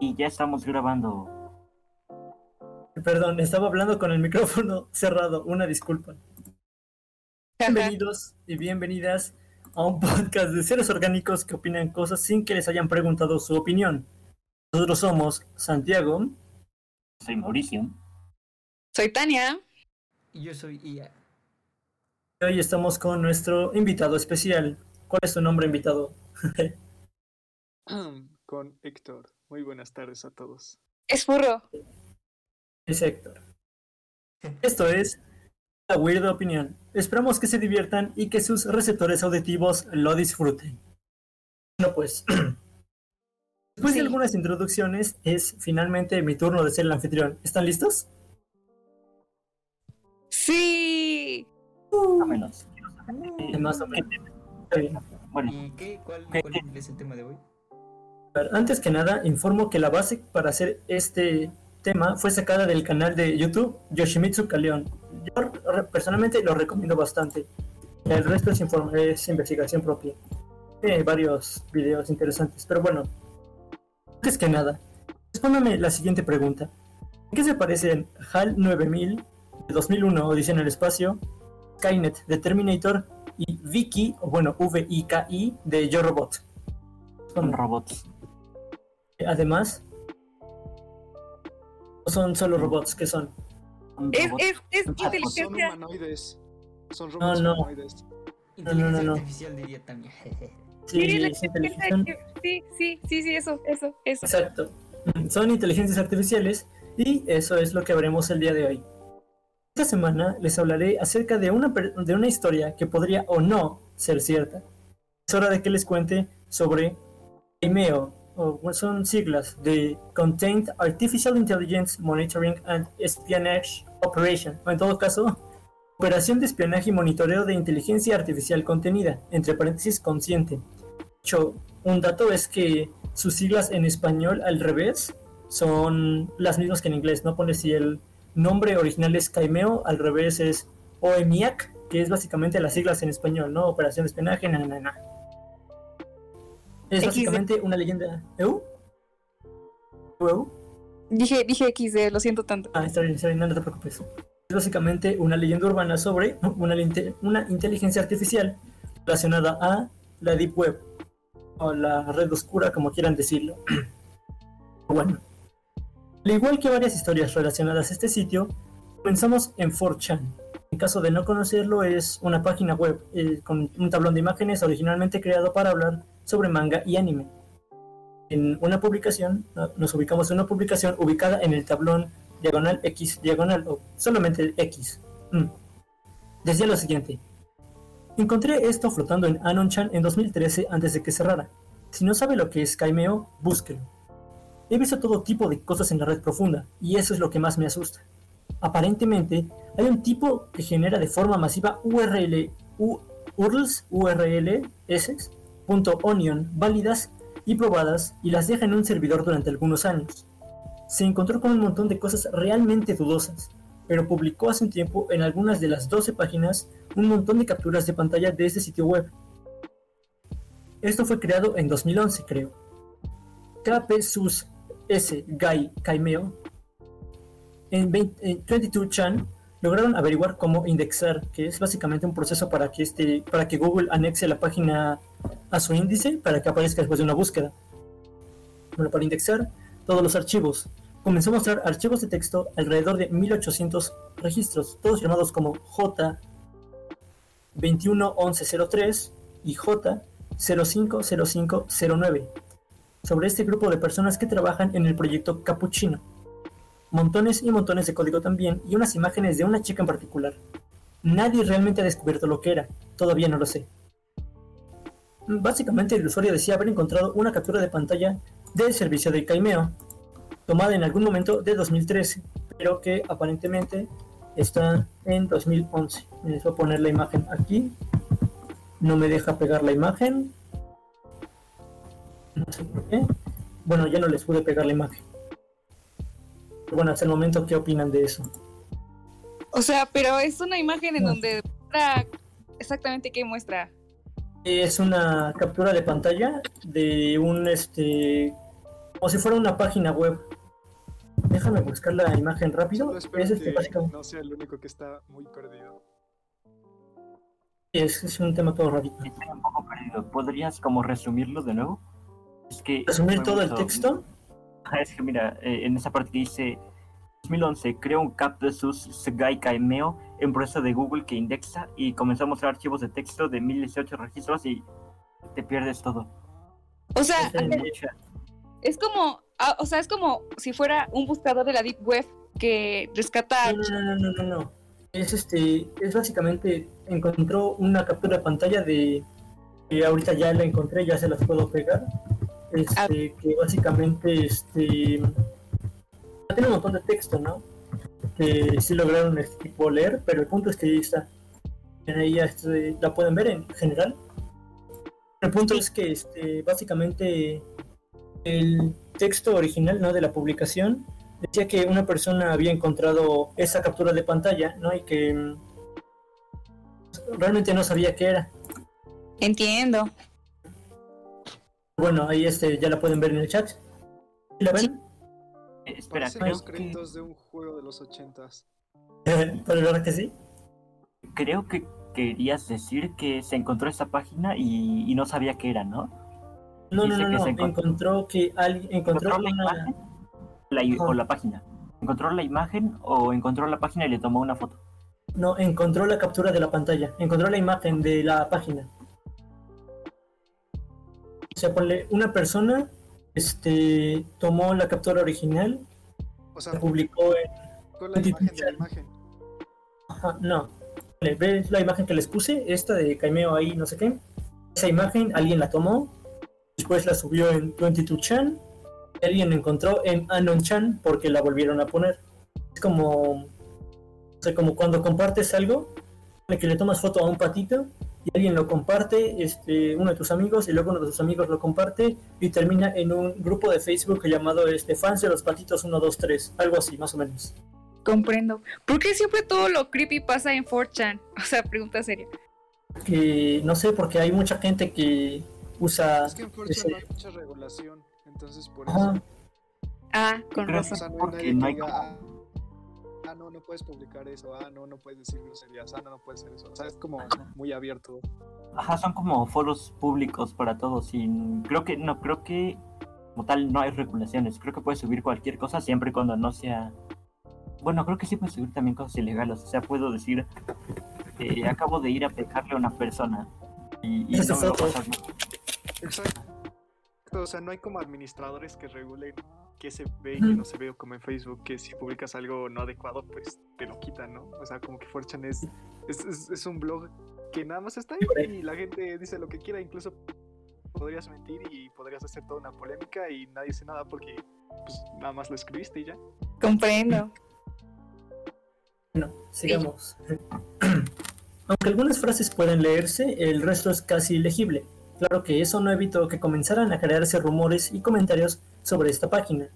Y ya estamos grabando. Perdón, estaba hablando con el micrófono cerrado. Una disculpa. Bienvenidos y bienvenidas a un podcast de seres orgánicos que opinan cosas sin que les hayan preguntado su opinión. Nosotros somos Santiago. Soy Mauricio. Soy Tania. Y yo soy Ia. Hoy estamos con nuestro invitado especial. ¿Cuál es tu nombre, invitado? con Héctor. Muy buenas tardes a todos. Es furro. Es Héctor. Esto es La Weird Opinión. Esperamos que se diviertan y que sus receptores auditivos lo disfruten. Bueno, pues. Después de algunas introducciones, es finalmente mi turno de ser el anfitrión. ¿Están listos? Sí. Más o menos. Más o menos. Está bien. Bueno, ¿Y qué? ¿Cuál, ¿Qué- cuál es el tema de hoy? Antes que nada, informo que la base para hacer este tema fue sacada del canal de YouTube Yoshimitsu Kaleon. Yo personalmente lo recomiendo bastante. El resto es, es investigación propia. Tiene varios videos interesantes, pero bueno. Antes que nada, respóndame la siguiente pregunta. ¿En qué se parecen HAL 9000 de 2001, Odisea en el Espacio, Skynet de Terminator y Vicky, o bueno, V-I-K-I de Yo Robot? son robots. Además, no son solo robots, ¿qué son? Son Es, robots. es, es Ah, Son inteligencia. humanoides. Son No, robots no. humanoides. No, no, no, no. artificial diría Tania. Sí, Sí, sí, sí, sí, sí, eso, eso, eso. Exacto. Son inteligencias artificiales y eso es lo que veremos el día de hoy. Esta semana les hablaré acerca de una, per- de una historia que podría o no ser cierta. Es hora de que les cuente sobre IMEO, o son siglas de Contained Artificial Intelligence Monitoring and Espionage Operation, o en todo caso, Operación de Espionaje y Monitoreo de Inteligencia Artificial Contenida, entre paréntesis consciente. Hecho, un dato es que sus siglas en español al revés son las mismas que en inglés, ¿no? Pone si el nombre original es Caimeo, al revés es OEMIAC, que es básicamente las siglas en español, ¿no? Operación de espionaje, na, na, na. Es XD. básicamente una leyenda. ¿Eu? ¿Eu? Dije, dije XD, lo siento tanto. Ah, está bien, está bien, no, no te preocupes. Es básicamente una leyenda urbana sobre una, una inteligencia artificial relacionada a la Deep Web, o la red oscura, como quieran decirlo. bueno, al igual que varias historias relacionadas a este sitio, comenzamos en 4chan. En caso de no conocerlo, es una página web eh, con un tablón de imágenes originalmente creado para hablar sobre manga y anime. En una publicación, no- nos ubicamos en una publicación ubicada en el tablón diagonal X diagonal o solamente el X. Mm. Decía lo siguiente. Encontré esto flotando en Anonchan en 2013 antes de que cerrara. Si no sabe lo que es Caimeo, búsquelo. He visto todo tipo de cosas en la red profunda y eso es lo que más me asusta. Aparentemente, hay un tipo que genera de forma masiva URL, U- URLs, URLs, .onion válidas y probadas y las deja en un servidor durante algunos años se encontró con un montón de cosas realmente dudosas, pero publicó hace un tiempo en algunas de las 12 páginas un montón de capturas de pantalla de este sitio web. Esto fue creado en 2011, creo. KP Sus S Gai Caimeo en, 20 en 22chan lograron averiguar cómo indexar, que es básicamente un proceso para que, este, para que Google anexe la página a su índice para que aparezca después de una búsqueda. Bueno, para indexar todos los archivos. Comenzó a mostrar archivos de texto alrededor de 1800 registros, todos llamados como J 211103 y J 050509, sobre este grupo de personas que trabajan en el proyecto Capuchino. Montones y montones de código también y unas imágenes de una chica en particular. Nadie realmente ha descubierto lo que era, todavía no lo sé. Básicamente el usuario decía haber encontrado una captura de pantalla del servicio de Caimeo, tomada en algún momento de 2013, pero que aparentemente está en 2011. Les voy a poner la imagen aquí. No me deja pegar la imagen. No sé por qué. Bueno, ya no les pude pegar la imagen. Bueno, hasta el momento, ¿qué opinan de eso? O sea, pero es una imagen en No. donde muestra exactamente qué muestra. Es una captura de pantalla de un este como si fuera una página web. Déjame buscar la imagen rápido. Es, este, que básicamente, no sea el único que está muy perdido. es, es un tema todo rarito. Estoy un poco perdido. ¿Podrías como resumirlo de nuevo? Es que... Resumir todo el texto. Es que mira, eh, en esa parte que dice 2011 creó un cap de sus Segai Caimeo, empresa de Google que indexa y comenzó a mostrar archivos de texto de 1018 registros y te pierdes todo. O sea, Es como, ah, o sea, es como si fuera un buscador de la Deep Web que rescata. No, no, no, no, no, no. Es este, es básicamente encontró una captura de pantalla de que ahorita ya la encontré, ya se las puedo pegar. Este, que básicamente este tiene un montón de texto, ¿no? Que sí lograron este tipo leer, pero el punto es que ahí está. En ella este, la pueden ver en general. El punto es que este, básicamente el texto original ¿no? de la publicación decía que una persona había encontrado esa captura de pantalla, ¿no? Y que mm, realmente no sabía qué era. Entiendo. Bueno, ahí este ya la pueden ver en el chat. ¿Sí la ven? eh, espera, creo los que, créditos de un juego de los ochentas. Pero la verdad que sí. creo que querías decir que se encontró esa página y, y no sabía qué era, ¿no? No, no, Dice no, que no. se encontró- Encontró que alguien encontró ¿Encontró la una. imagen la o la página? ¿Encontró la imagen o encontró la página y le tomó una foto? No, encontró la captura de la pantalla. Encontró la imagen de la página. O sea, ponle una persona este tomó la captura original, O sea, la publicó en con la imagen de la imagen. Ajá, no. Vale, ¿Ves la imagen que les puse? Esta de Caimeo ahí, no sé qué. Esa imagen alguien la tomó, después la subió en 22chan, y alguien la encontró en Anonchan porque la volvieron a poner. Es como, o sea, como cuando compartes algo, que le tomas foto a un patito y alguien lo comparte, este, uno de tus amigos, y luego uno de tus amigos lo comparte y termina en un grupo de Facebook llamado este, Fans de los Patitos 123, algo así, más o menos. Comprendo. ¿Por qué siempre todo lo creepy pasa en 4chan? O sea, pregunta seria. que no sé, porque hay mucha gente que usa. Es que en Forza ese- no hay mucha regulación, entonces por Ajá. eso. Ah, con O razón. sea, no hay Porque nadie no que hay diga, ah, no, no puedes publicar eso, ah, no, no puedes decir groserías, ah, no, no puedes hacer eso. O sea, es como muy abierto. Ajá, son como foros públicos para todos y creo que no, creo que como tal no hay regulaciones. Creo que puedes subir cualquier cosa siempre y cuando no sea... Bueno, creo que sí puedes subir también cosas ilegales. O sea, puedo decir, eh, acabo de ir a pegarle a una persona y, y no me va a foto. pasar nada. Exacto. O sea, no hay como administradores que regulen qué se ve y qué no se ve, como en Facebook, que si publicas algo no adecuado, pues te lo quitan, ¿no? O sea, como que 4chan es, es, es, es un blog que nada más está ahí y la gente dice lo que quiera, incluso podrías mentir y podrías hacer toda una polémica y nadie dice nada porque pues nada más lo escribiste y ya. Comprendo. Bueno, sigamos. Aunque algunas frases pueden leerse, el resto es casi ilegible. Claro que eso no evitó que comenzaran a crearse rumores y comentarios sobre esta página,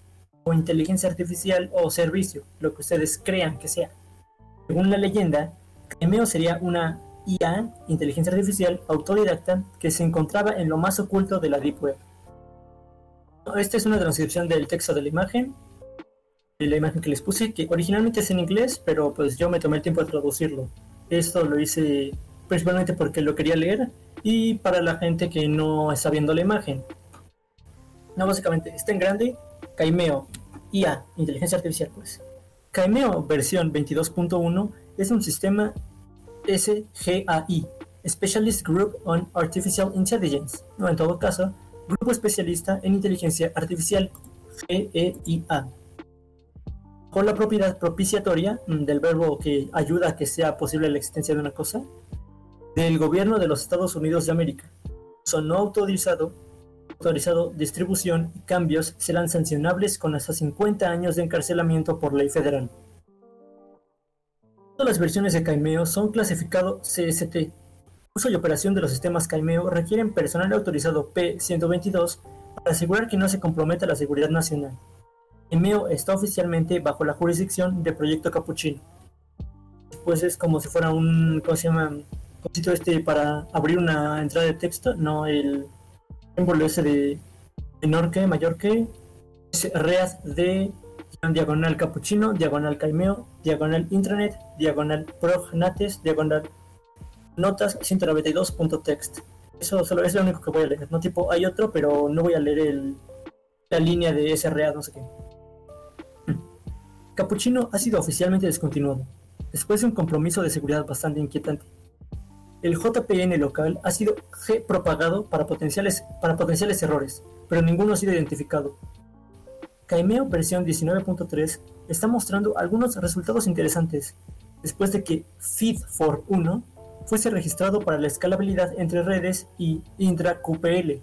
o inteligencia artificial o servicio, lo que ustedes crean que sea. Según la leyenda, Caimeo sería una IA, inteligencia artificial autodidacta, que se encontraba en lo más oculto de la Deep Web. Esta es una transcripción del texto de la imagen, de la imagen que les puse, que originalmente es en inglés, pero pues yo me tomé el tiempo de traducirlo. Esto lo hice principalmente porque lo quería leer y para la gente que no está viendo la imagen. No, básicamente, está en grande, Caimeo, IA, inteligencia artificial, pues. Caimeo versión 22.1 es un sistema SGAI, Specialist Group on Artificial Intelligence, o en todo caso, Grupo Especialista en Inteligencia Artificial, GEIA. Con la propiedad propiciatoria mm, del verbo que ayuda a que sea posible la existencia de una cosa, del gobierno de los Estados Unidos de América. Son no autorizado, autorizado distribución y cambios serán sancionables con hasta 50 años de encarcelamiento por ley federal. Todas las versiones de Caimeo son clasificado CST. Uso y operación de los sistemas Caimeo requieren personal autorizado P122 para asegurar que no se comprometa la seguridad nacional. Caimeo está oficialmente bajo la jurisdicción del Proyecto Capuchino. Pues es como si fuera un, ¿cómo se llama? Este para abrir una entrada de texto, no el símbolo de menor que, mayor que, es read de diagonal capuchino, diagonal caimeo, diagonal intranet, diagonal prognates, diagonal notas 192.text. Eso solo es lo único que voy a leer. No tipo, hay otro, pero no voy a leer el, la línea de read, no sé qué. Capuchino ha sido oficialmente descontinuado, después de un compromiso de seguridad bastante inquietante. El JPN local ha sido propagado para potenciales, errores, pero ninguno ha sido identificado. Caimeo versión 19.3 está mostrando algunos resultados interesantes, después de que feed4.1 fuese registrado para la escalabilidad entre redes y intra-QPL.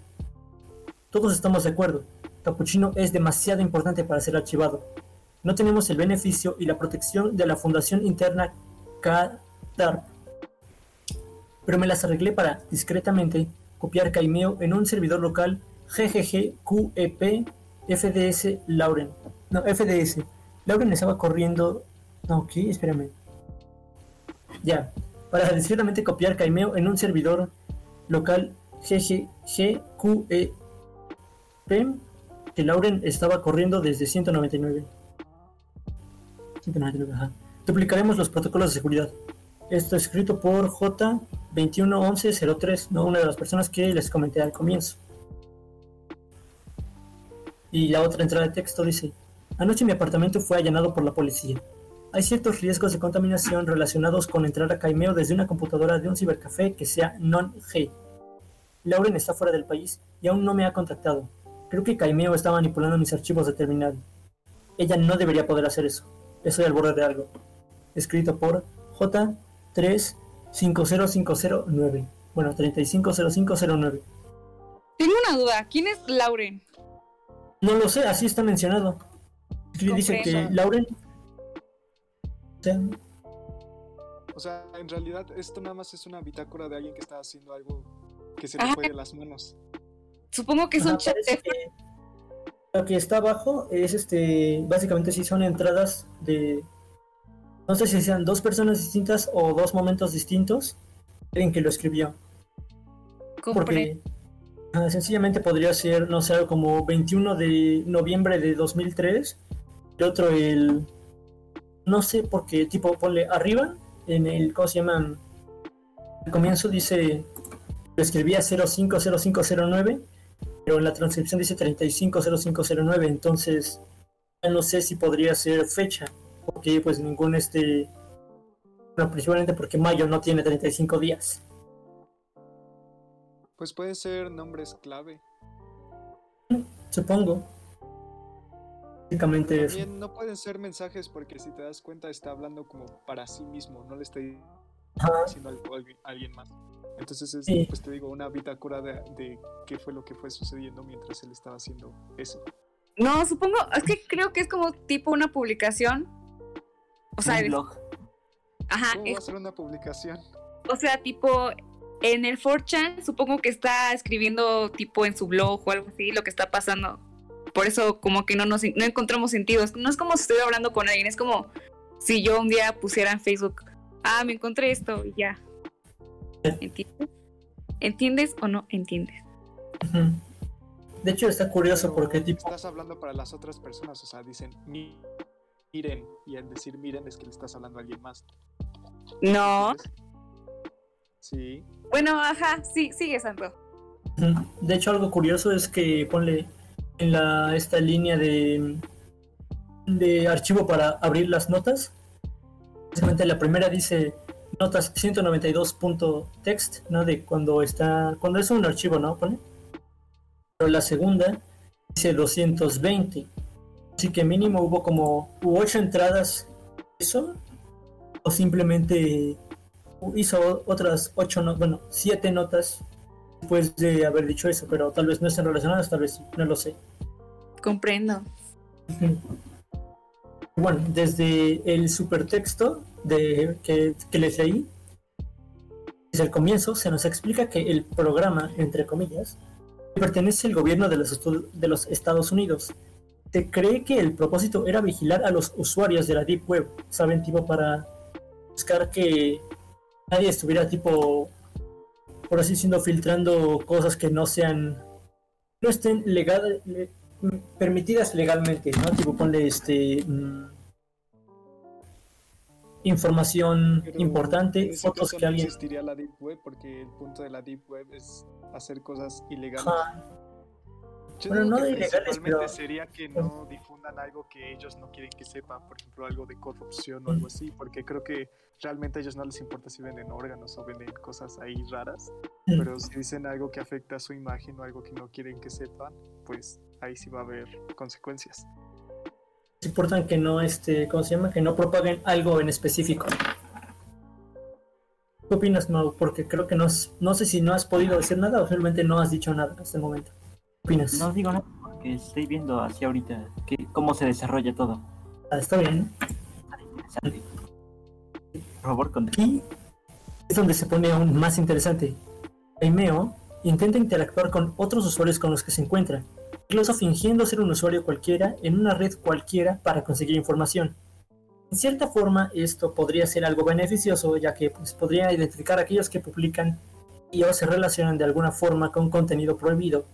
Todos estamos de acuerdo, Capuchino es demasiado importante para ser archivado. No tenemos el beneficio y la protección de la fundación interna KDARP. Pero me las arreglé para, discretamente, copiar Caimeo en un servidor local GGG FDS Lauren. No, FDS. Lauren estaba corriendo. No, ok, espérame. Ya. Para discretamente copiar Caimeo en un servidor local GGGQEP que Lauren estaba corriendo desde 199. 199, ajá. Duplicaremos los protocolos de seguridad. Esto escrito por J211103, no una de las personas que les comenté al comienzo. Y la otra entrada de texto dice, anoche mi apartamento fue allanado por la policía. Hay ciertos riesgos de contaminación relacionados con entrar a Caimeo desde una computadora de un cibercafé que sea non-G. Lauren está fuera del país y aún no me ha contactado. Creo que Caimeo está manipulando mis archivos de terminal. Ella no debería poder hacer eso. Estoy al borde de algo. Escrito por J350509. Bueno, 350509. Tengo una duda. ¿Quién es Lauren? No lo sé, así está mencionado. Dice que. Lauren. O sea, O sea, en realidad esto nada más es una bitácora de alguien que está haciendo algo que se le Ajá. fue de las manos. Supongo que es ajá, que Lo que está abajo es este. Básicamente, sí son entradas de. No sé si sean dos personas distintas o dos momentos distintos. En que lo escribió. Compré. Porque ah, sencillamente podría ser, no sé, como 21 de noviembre de 2003. Y otro el... No sé, porque tipo, ponle arriba, en el, ¿cómo se llama? Al comienzo dice, lo escribía 050509, pero en la transcripción dice 350509, entonces ya no sé si podría ser fecha, porque pues ningún este... Bueno, principalmente porque mayo no tiene 35 días. Pues pueden ser nombres clave. Supongo. Básicamente eso. También no pueden ser mensajes porque si te das cuenta está hablando como para sí mismo, no le está diciendo algo a alguien, a alguien más. Entonces es, Sí. pues te digo, una bitácora de, de qué fue lo que fue sucediendo mientras él estaba haciendo eso. No, supongo, es que creo que es como tipo una publicación. O sea, un blog. ajá, ¿Cómo va a es- ser una publicación? o sea, tipo en el 4chan, supongo que está escribiendo tipo en su blog o algo así lo que está pasando. Por eso como que no nos no encontramos sentido. No es como si estuviera hablando con alguien, es como si yo un día pusiera en Facebook, ah, me encontré esto y ya. ¿Entiendes? ¿Entiendes o no entiendes? De hecho está curioso Pero porque tipo Estás hablando para las otras personas, o sea, dicen "Mi- miren, y al decir miren es que le estás hablando a alguien más. No. Sí. Bueno, ajá, sí, sigue Santo. De hecho, algo curioso es que ponle en la esta línea de, de archivo para abrir las notas. Básicamente la primera dice notas 192.text, ¿no? De cuando está, cuando es un archivo, ¿no? Pone. Pero la segunda dice 220. Así que mínimo hubo como ocho entradas eso o simplemente hizo otras ocho, no, bueno, siete notas después de haber dicho eso, pero tal vez no estén relacionadas, tal vez no lo sé. Comprendo. Bueno, desde el supertexto de, que, que les leí, desde el comienzo se nos explica que el programa, entre comillas, pertenece al gobierno de los, de los Estados Unidos. Se cree que el propósito era vigilar a los usuarios de la Deep Web, ¿saben? Tipo para buscar que nadie estuviera tipo, por así diciendo, filtrando cosas que no sean, no estén legal, le- permitidas legalmente, ¿no? Tipo, ponle este. mm, información Pero importante, en ese fotos caso que no alguien. existiría la Deep Web porque el punto de la Deep Web es hacer cosas ilegales. Yo Bueno, no que ilegales, pero- sería que no difundan algo que ellos no quieren que sepan, por ejemplo, algo de corrupción o algo así, porque creo que realmente a ellos no les importa si venden órganos o venden cosas ahí raras, Mm. pero si dicen algo que afecta a su imagen o algo que no quieren que sepan, pues ahí sí va a haber consecuencias. es importante que no, este, ¿cómo se llama? Que no propaguen algo en específico. ¿Qué opinas, Mau? Porque creo que no, no sé si no has podido decir nada o simplemente no has dicho nada hasta el momento. ¿Qué opinas? No digo nada porque estoy viendo hacia ahorita que, cómo se desarrolla todo. Ah, está bien. Por favor, Aquí es donde se pone aún más interesante. Aimeo intenta interactuar con otros usuarios con los que se encuentra, incluso fingiendo ser un usuario cualquiera en una red cualquiera para conseguir información. En cierta forma, esto podría ser algo beneficioso, ya que pues, podría identificar a aquellos que publican y o se relacionan de alguna forma con contenido prohibido,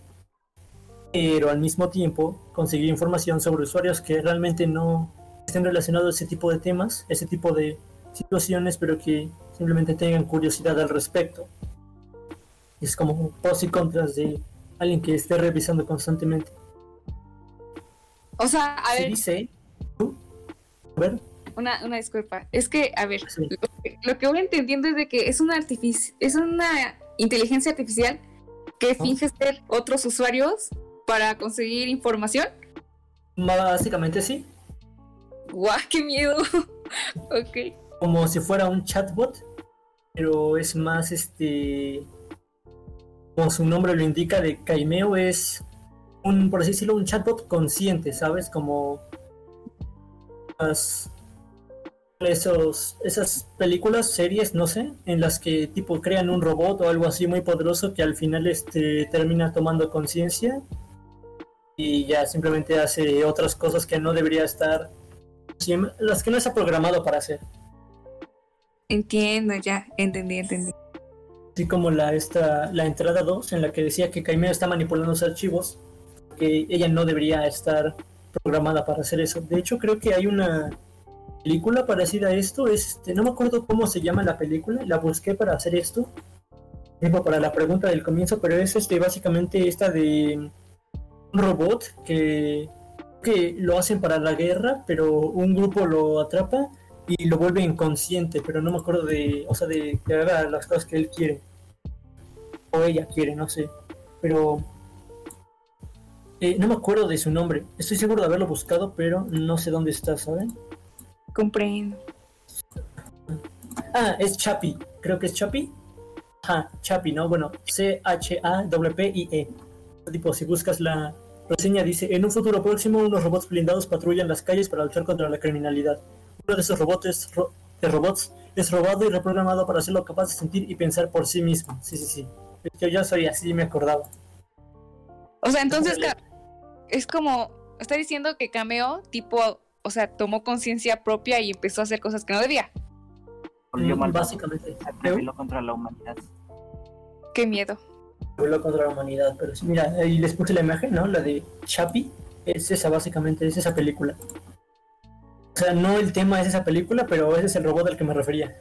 pero al mismo tiempo conseguir información sobre usuarios que realmente no estén relacionados a ese tipo de temas, ese tipo de situaciones, pero que simplemente tengan curiosidad al respecto. Es como pros y contras de alguien que esté revisando constantemente. O sea, a Se ver, dice. ¿tú? A ver, una, una disculpa. Es que, a ver, sí. lo que, lo que voy entendiendo es de que es una es una inteligencia artificial que finge ser otros usuarios para conseguir información. básicamente sí. ¡Guau, qué miedo! ok. Como si fuera un chatbot, pero es más este. Como su nombre lo indica, de Caimeo es un, por así decirlo, un chatbot consciente, ¿sabes? Como las- esos, esas películas, series, no sé, en las que tipo crean un robot o algo así muy poderoso que al final este, termina tomando conciencia y ya simplemente hace otras cosas que no debería estar, las que no está programado para hacer. Entiendo, ya, entendí, entendí. Así como la, esta, la entrada 2, en la que decía que Caimeo está manipulando los archivos, que ella no debería estar programada para hacer eso. De hecho, creo que hay una película parecida a esto. Este, no me acuerdo cómo se llama la película, la busqué para hacer esto. Para la pregunta del comienzo, pero es este, básicamente esta de un robot que, que lo hacen para la guerra, pero un grupo lo atrapa y lo vuelve inconsciente, pero no me acuerdo de, o sea, de que haga las cosas que él quiere. O ella quiere, no sé. Pero eh, no me acuerdo de su nombre. Estoy seguro de haberlo buscado, pero no sé dónde está, ¿saben? Comprendo. Ah, es Chapi. Creo que es Chapi. Ajá, Chapi, ¿no? Bueno, C-H-A-P-P-I-E. Tipo, si buscas la reseña, dice: En un futuro próximo, unos robots blindados patrullan las calles para luchar contra la criminalidad. Uno de esos robots, ro- de robots es robado y reprogramado para hacerlo capaz de sentir y pensar por sí mismo. Sí, sí, sí. Yo ya soy así, me acordaba. O sea, entonces es como, está diciendo que Cameo, tipo, o sea, tomó conciencia propia y empezó a hacer cosas que no debía. volvió Mm. Básicamente. Rebeló contra la humanidad. Qué miedo. Vuelo contra la humanidad, pero mira, ahí les puse la imagen, ¿no? La de Chapi, es esa básicamente, es esa película. O sea, no el tema es esa película, pero ese es el robot al que me refería.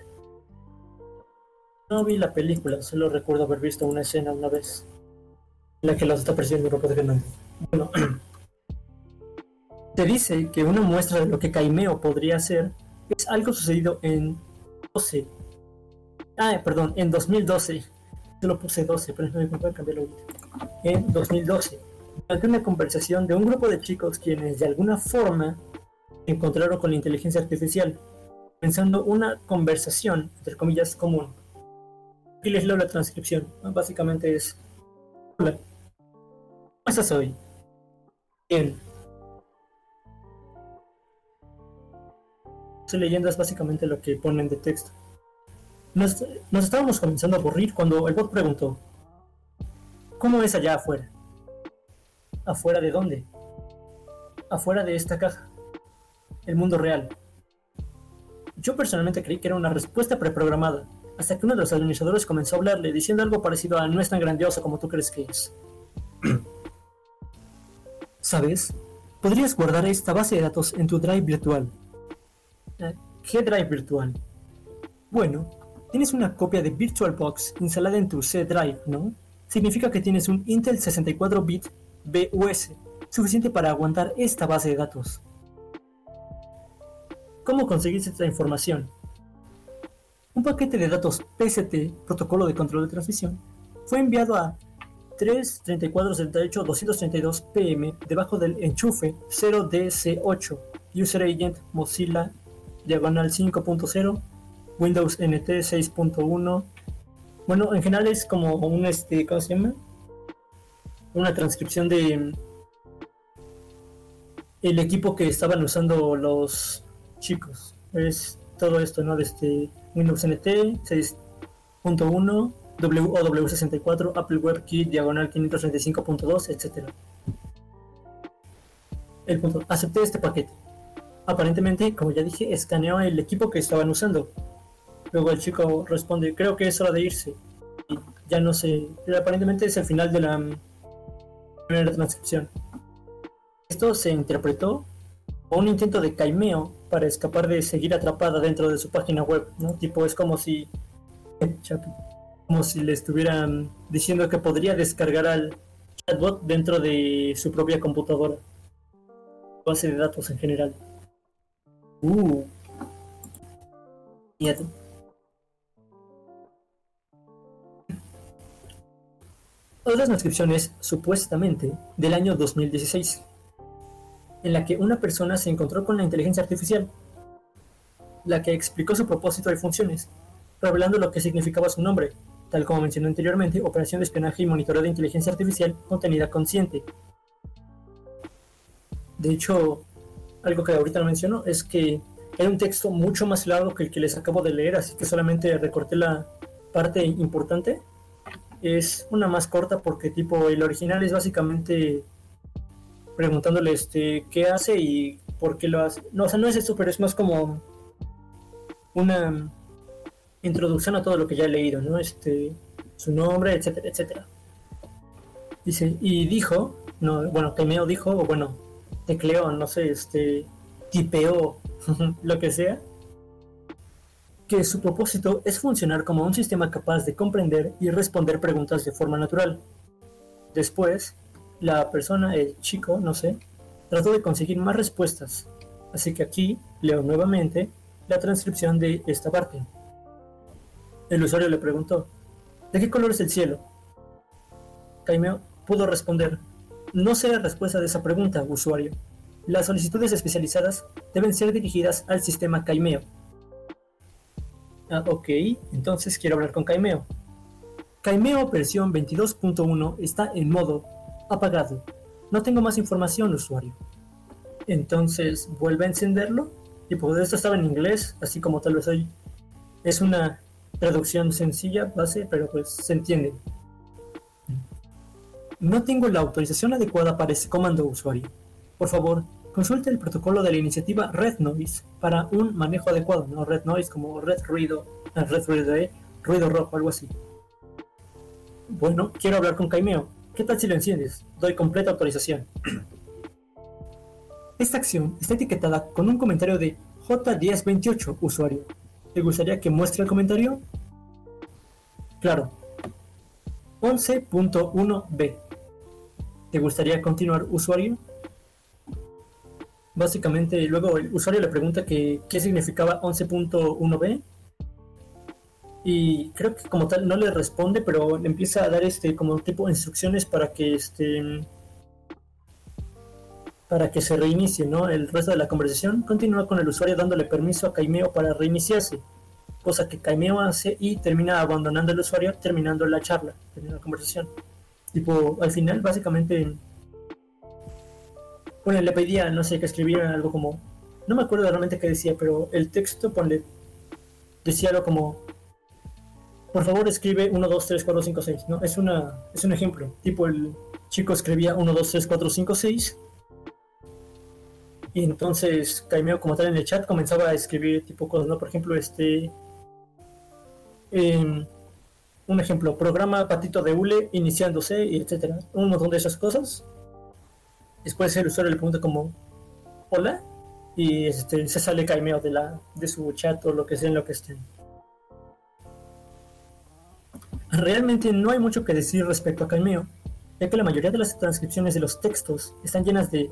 No vi la película, solo recuerdo haber visto una escena una vez. En la que los está persiguiendo un robot grande. Bueno, se dice que una muestra de lo que Caimeo podría ser es algo sucedido en 12. Ah, perdón, en 2012 yo lo puse 12, pero no me puedo cambiarlo ahorita. En 2012, durante una conversación de un grupo de chicos quienes de alguna forma encontraron con la inteligencia artificial, pensando una conversación, entre comillas, común. Aquí les leo la transcripción. ¿no? Básicamente es: Hola, ¿cómo estás hoy? Bien. Estoy leyendo es básicamente lo que ponen de texto. Nos, estábamos comenzando a aburrir cuando el bot preguntó, ¿cómo es allá afuera? ¿Afuera de dónde? Afuera de esta caja. El mundo real. Yo personalmente creí que era una respuesta preprogramada, hasta que uno de los administradores comenzó a hablarle diciendo algo parecido a no es tan grandioso como tú crees que es. ¿Sabes? Podrías guardar esta base de datos en tu drive virtual. Eh, ¿Qué drive virtual? Bueno, tienes una copia de VirtualBox instalada en tu C Drive, ¿no? Significa que tienes un Intel 64-bit BUS, suficiente para aguantar esta base de datos. ¿Cómo conseguiste esta información? Un paquete de datos PST, protocolo de control de transmisión, fue enviado a 33478 PM debajo del enchufe 0DC8 User Agent Mozilla diagonal 5.0 Windows NT 6.1 bueno en general es como un este ¿cómo se llama? una transcripción de el equipo que estaban usando los chicos es todo esto no de este Windows NT 6.1 WOW64, Apple WebKit, diagonal 535.2, etc. El punto, acepté este paquete. Aparentemente, como ya dije, escaneó el equipo que estaban usando. Luego el chico responde, creo que es hora de irse. Y ya no sé, pero aparentemente es el final de la mm, primera transcripción. Esto se interpretó como un intento de caimeo para escapar de seguir atrapada dentro de su página web, ¿no? Tipo, es como si como si le estuvieran diciendo que podría descargar al chatbot dentro de su propia computadora. Base de datos en general. Uh. Miedo. Otra transcripción es, supuestamente, del año 2016, en la que una persona se encontró con la inteligencia artificial, la que explicó su propósito y funciones, revelando lo que significaba su nombre, tal como mencioné anteriormente, operación de espionaje y monitoreo de inteligencia artificial contenida consciente. De hecho, algo que ahorita no menciono es que era un texto mucho más largo que el que les acabo de leer, así que solamente recorté la parte importante. Es una más corta porque tipo el original es básicamente preguntándole este qué hace y por qué lo hace. No, o sea, no es eso, pero es más como una introducción a todo lo que ya he leído, ¿no? Este, su nombre, etcétera, etcétera. Dice, y dijo, no, bueno, Temeo dijo, o bueno, tecleó, no sé, este, tipeó, lo que sea, que su propósito es funcionar como un sistema capaz de comprender y responder preguntas de forma natural. Después, la persona, el chico, no sé, trató de conseguir más respuestas. Así que aquí leo nuevamente la transcripción de esta parte. El usuario le preguntó, ¿de qué color es el cielo? Caimeo pudo responder, no sé la respuesta de esa pregunta, usuario. Las solicitudes especializadas deben ser dirigidas al sistema Caimeo. Ah, ok, entonces quiero hablar con Caimeo. Caimeo versión 22.1 está en modo apagado. No tengo más información, usuario. Entonces, ¿vuelve a encenderlo? Y pues esto estaba en inglés, así como tal vez hoy. Es una traducción sencilla, base, pero pues se entiende. No tengo la autorización adecuada para ese comando usuario. Por favor, consulte el protocolo de la iniciativa Red Noise para un manejo adecuado, no Red Noise como Red Ruido, ah, Red Ruido, eh, ruido rojo, algo así. Bueno, quiero hablar con Caimeo. ¿Qué tal si lo enciendes? Doy completa autorización. Esta acción está etiquetada con un comentario de J1028, usuario. ¿Te gustaría que muestre el comentario? Claro. 11.1b. ¿Te gustaría continuar, usuario? Básicamente, luego el usuario le pregunta que, qué significaba 11.1b. Y creo que como tal no le responde, pero le empieza a dar este como tipo de instrucciones para que este para que se reinicie, ¿no? El resto de la conversación continúa con el usuario dándole permiso a Caimeo para reiniciarse, cosa que Caimeo hace y termina abandonando el usuario, terminando la charla, terminando la conversación. Tipo, al final, básicamente, bueno, le pedía, no sé, que escribiera algo como, no me acuerdo realmente qué decía, pero el texto, ponle, decía algo como, por favor escribe 1, 2, 3, 4, 5, 6, ¿no? Es, una, es un ejemplo, tipo el chico escribía 1, 2, 3, 4, 5, 6 y entonces Caimeo como tal en el chat comenzaba a escribir tipo cosas, ¿no? Por ejemplo, este... Em, un ejemplo, programa patito de hule iniciándose, y etcétera. Un montón de esas cosas. Después el usuario le pregunta como, hola, y este, se sale Caimeo de, la, de su chat o lo que sea en lo que estén. Realmente no hay mucho que decir respecto a Caimeo, ya que la mayoría de las transcripciones de los textos están llenas de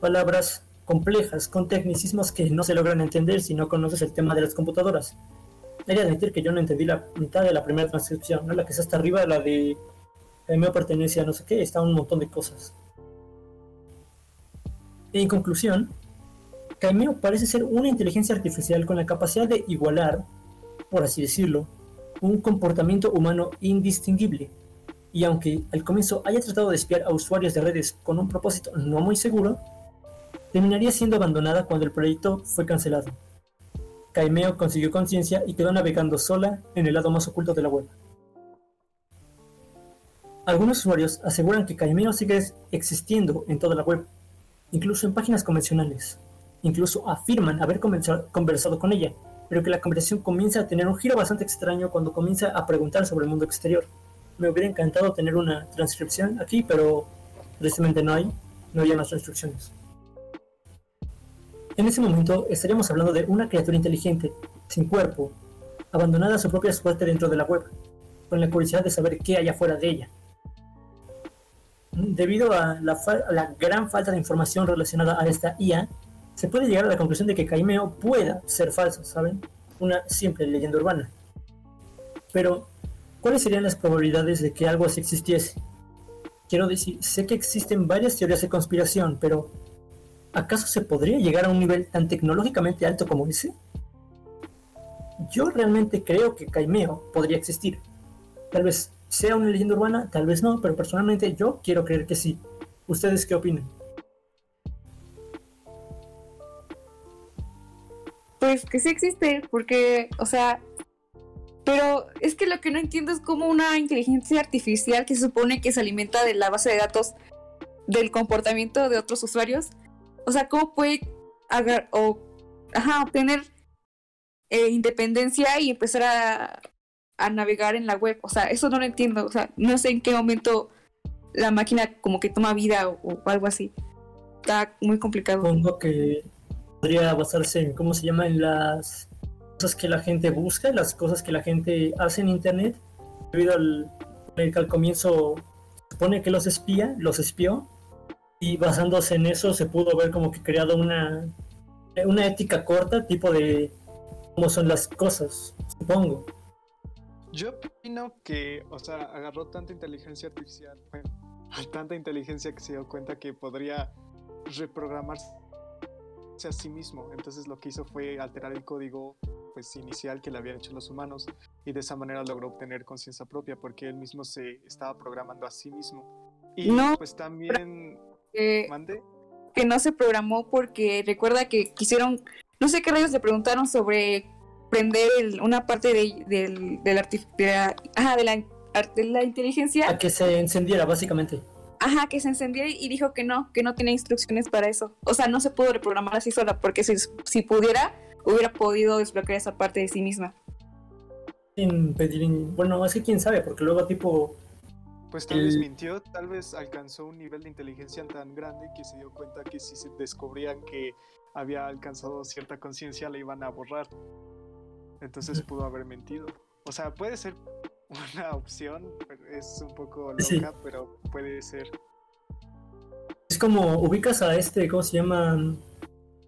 palabras complejas con tecnicismos que no se logran entender si no conoces el tema de las computadoras. Hay que admitir que yo no entendí la mitad de la primera transcripción, la que está hasta arriba, la de Caimeo pertenece a no sé qué, está un montón de cosas. En conclusión, Caimeo parece ser una inteligencia artificial con la capacidad de igualar, por así decirlo, un comportamiento humano indistinguible. Y aunque al comienzo haya tratado de espiar a usuarios de redes con un propósito no muy seguro, terminaría siendo abandonada cuando el proyecto fue cancelado. Caimeo consiguió conciencia y quedó navegando sola en el lado más oculto de la web. Algunos usuarios aseguran que Caimeo sigue existiendo en toda la web, incluso en páginas convencionales. Incluso afirman haber conversado con ella, pero que la conversación comienza a tener un giro bastante extraño cuando comienza a preguntar sobre el mundo exterior. Me hubiera encantado tener una transcripción aquí, pero tristemente no hay, no hay más transcripciones. En ese momento estaríamos hablando de una criatura inteligente, sin cuerpo, abandonada a su propia suerte dentro de la web, con la curiosidad de saber qué hay afuera de ella. Debido a la, a la gran falta de información relacionada a esta IA, se puede llegar a la conclusión de que Caimeo pueda ser falso, ¿saben? Una simple leyenda urbana. Pero, ¿cuáles serían las probabilidades de que algo así existiese? Quiero decir, sé que existen varias teorías de conspiración, pero ¿acaso se podría llegar a un nivel tan tecnológicamente alto como ese? Yo realmente creo que Caimeo podría existir. Tal vez sea una leyenda urbana, tal vez no, pero personalmente yo quiero creer que sí. ¿Ustedes qué opinan? Pues que sí existe, porque, o sea, pero es que lo que no entiendo es cómo una inteligencia artificial que se supone que se alimenta de la base de datos del comportamiento de otros usuarios, o sea, cómo puede o, ajá, obtener eh, independencia y empezar a, a navegar en la web. O sea, eso no lo entiendo. O sea, no sé en qué momento la máquina como que toma vida o, algo así. Está muy complicado. Supongo que podría basarse en, ¿cómo se llama? En las cosas que la gente busca, las cosas que la gente hace en Internet, debido al al comienzo supone que los espía, los espió, y basándose en eso se pudo ver como que creado una, una ética corta, tipo de cómo son las cosas, supongo. Yo opino que, o sea, agarró tanta inteligencia artificial, bueno, tanta inteligencia que se dio cuenta que podría reprogramarse a sí mismo. Entonces lo que hizo fue alterar el código pues inicial que le habían hecho los humanos y de esa manera logró obtener conciencia propia porque él mismo se estaba programando a sí mismo. Y No, pues también Eh, mande que no se programó porque recuerda que quisieron, no sé qué rayos le preguntaron sobre prender el- una parte de, del, del de la, ajá, de, la, de la inteligencia, A que se encendiera, básicamente. ajá, que se encendiera y dijo que no, que no tenía instrucciones para eso. O sea, no se pudo reprogramar así sola porque si, si pudiera, hubiera podido desbloquear esa parte de sí misma. Sin pedir. Bueno, es que quién sabe, porque luego, tipo, Pues tal vez El- mintió, tal vez alcanzó un nivel de inteligencia tan grande que se dio cuenta que si se descubrían que había alcanzado cierta conciencia le iban a borrar. Entonces pudo haber mentido. O sea, puede ser una opción, es un poco loca, Sí. pero puede ser. es como ubicas a este, ¿cómo se llama?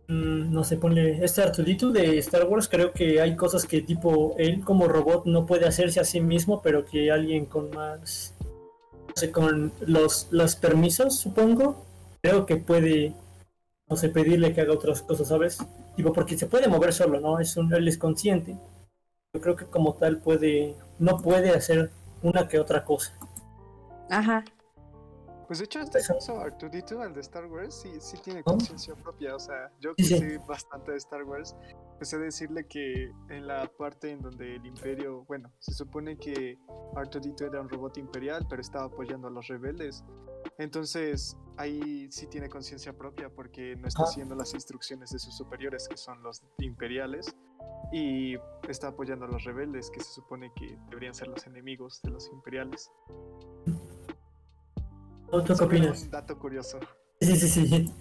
Mm, no sé, ponle este Artudito de Star Wars. Creo que hay cosas que, tipo, él como robot no puede hacerse a sí mismo, pero que alguien con más. No sé, con los, los permisos, supongo, creo que puede, no sé, pedirle que haga otras cosas, ¿sabes? Tipo, porque se puede mover solo, ¿no? Es un, él es consciente. Yo creo que como tal puede, no puede hacer una que otra cosa. Ajá. Pues de hecho, este caso, Artudito, el de Star Wars, sí, sí tiene conciencia propia. O sea, yo que sí. sé bastante de Star Wars, empecé a decirle que en la parte en donde el imperio, bueno, se supone que Artudito era un robot imperial, pero estaba apoyando a los rebeldes. Entonces, ahí sí tiene conciencia propia porque no está Ah. siguiendo las instrucciones de sus superiores, que son los imperiales, y está apoyando a los rebeldes, que se supone que deberían ser los enemigos de los imperiales. ¿Tú qué opinas? Un dato curioso. Sí, sí, sí.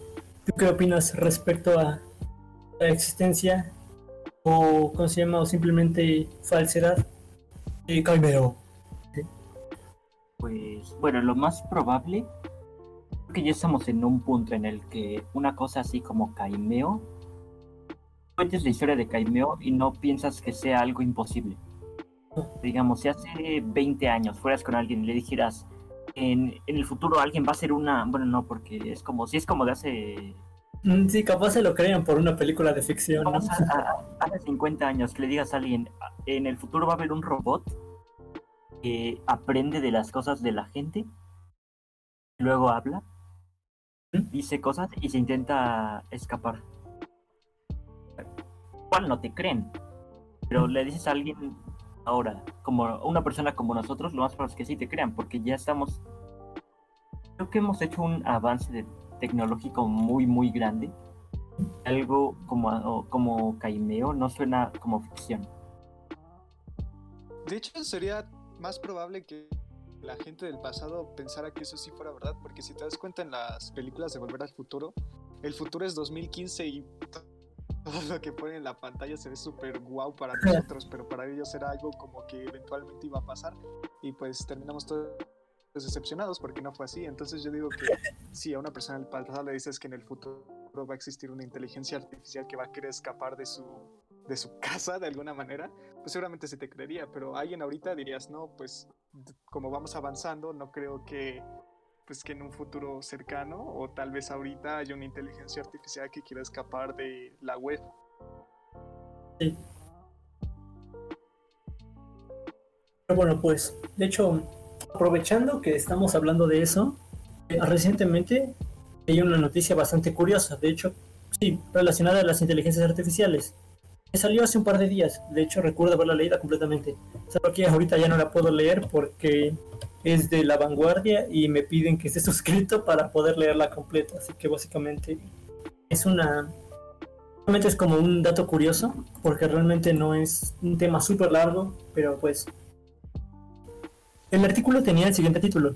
¿Tú qué opinas respecto a la existencia o, ¿cómo se llama? O simplemente falsedad de Caimeo? Pues bueno, lo más probable que ya estamos en un punto en el que una cosa así como Caimeo, cuentes la historia de Caimeo y no piensas que sea algo imposible. Digamos, si hace 20 años fueras con alguien y le dijeras, en, en el futuro alguien va a hacer una, bueno, no, porque es como, si es como de hace, Mm, Sí, capaz se lo crean por una película de ficción, hace 50 años que le digas a alguien, en el futuro va a haber un robot que aprende de las cosas de la gente, luego habla, ¿Mm? dice cosas y se intenta escapar. Igual no te creen, pero le dices a alguien ahora, como una persona como nosotros, lo más probable es que sí te crean, porque ya estamos. Creo que hemos hecho un avance de- tecnológico muy, muy grande. Algo como, o- como Caimeo no suena como ficción. De hecho, sería más probable que la gente del pasado pensara que eso sí fuera verdad, porque si te das cuenta en las películas de Volver al Futuro, el futuro es 2015 y todo lo que ponen en la pantalla se ve súper guau para nosotros, pero para ellos era algo como que eventualmente iba a pasar y pues terminamos todos decepcionados porque no fue así. Entonces yo digo que si a una persona del pasado le dices que en el futuro va a existir una inteligencia artificial que va a querer escapar de su de su casa de alguna manera, pues seguramente se te creería, pero alguien ahorita dirías, no, pues como vamos avanzando, no creo que pues que en un futuro cercano o tal vez ahorita haya una inteligencia artificial que quiera escapar de la web. Pero bueno, pues, de hecho, aprovechando que estamos hablando de eso, eh, recientemente hay una noticia bastante curiosa, de hecho, sí, relacionada a las inteligencias artificiales. Salió hace un par de días, de hecho recuerdo haberla leída completamente. Solo que ahorita ya no la puedo leer porque es de la vanguardia y me piden que esté suscrito para poder leerla completa, así que básicamente es una... Realmente es como un dato curioso, porque realmente no es un tema súper largo, pero pues el artículo tenía el siguiente título.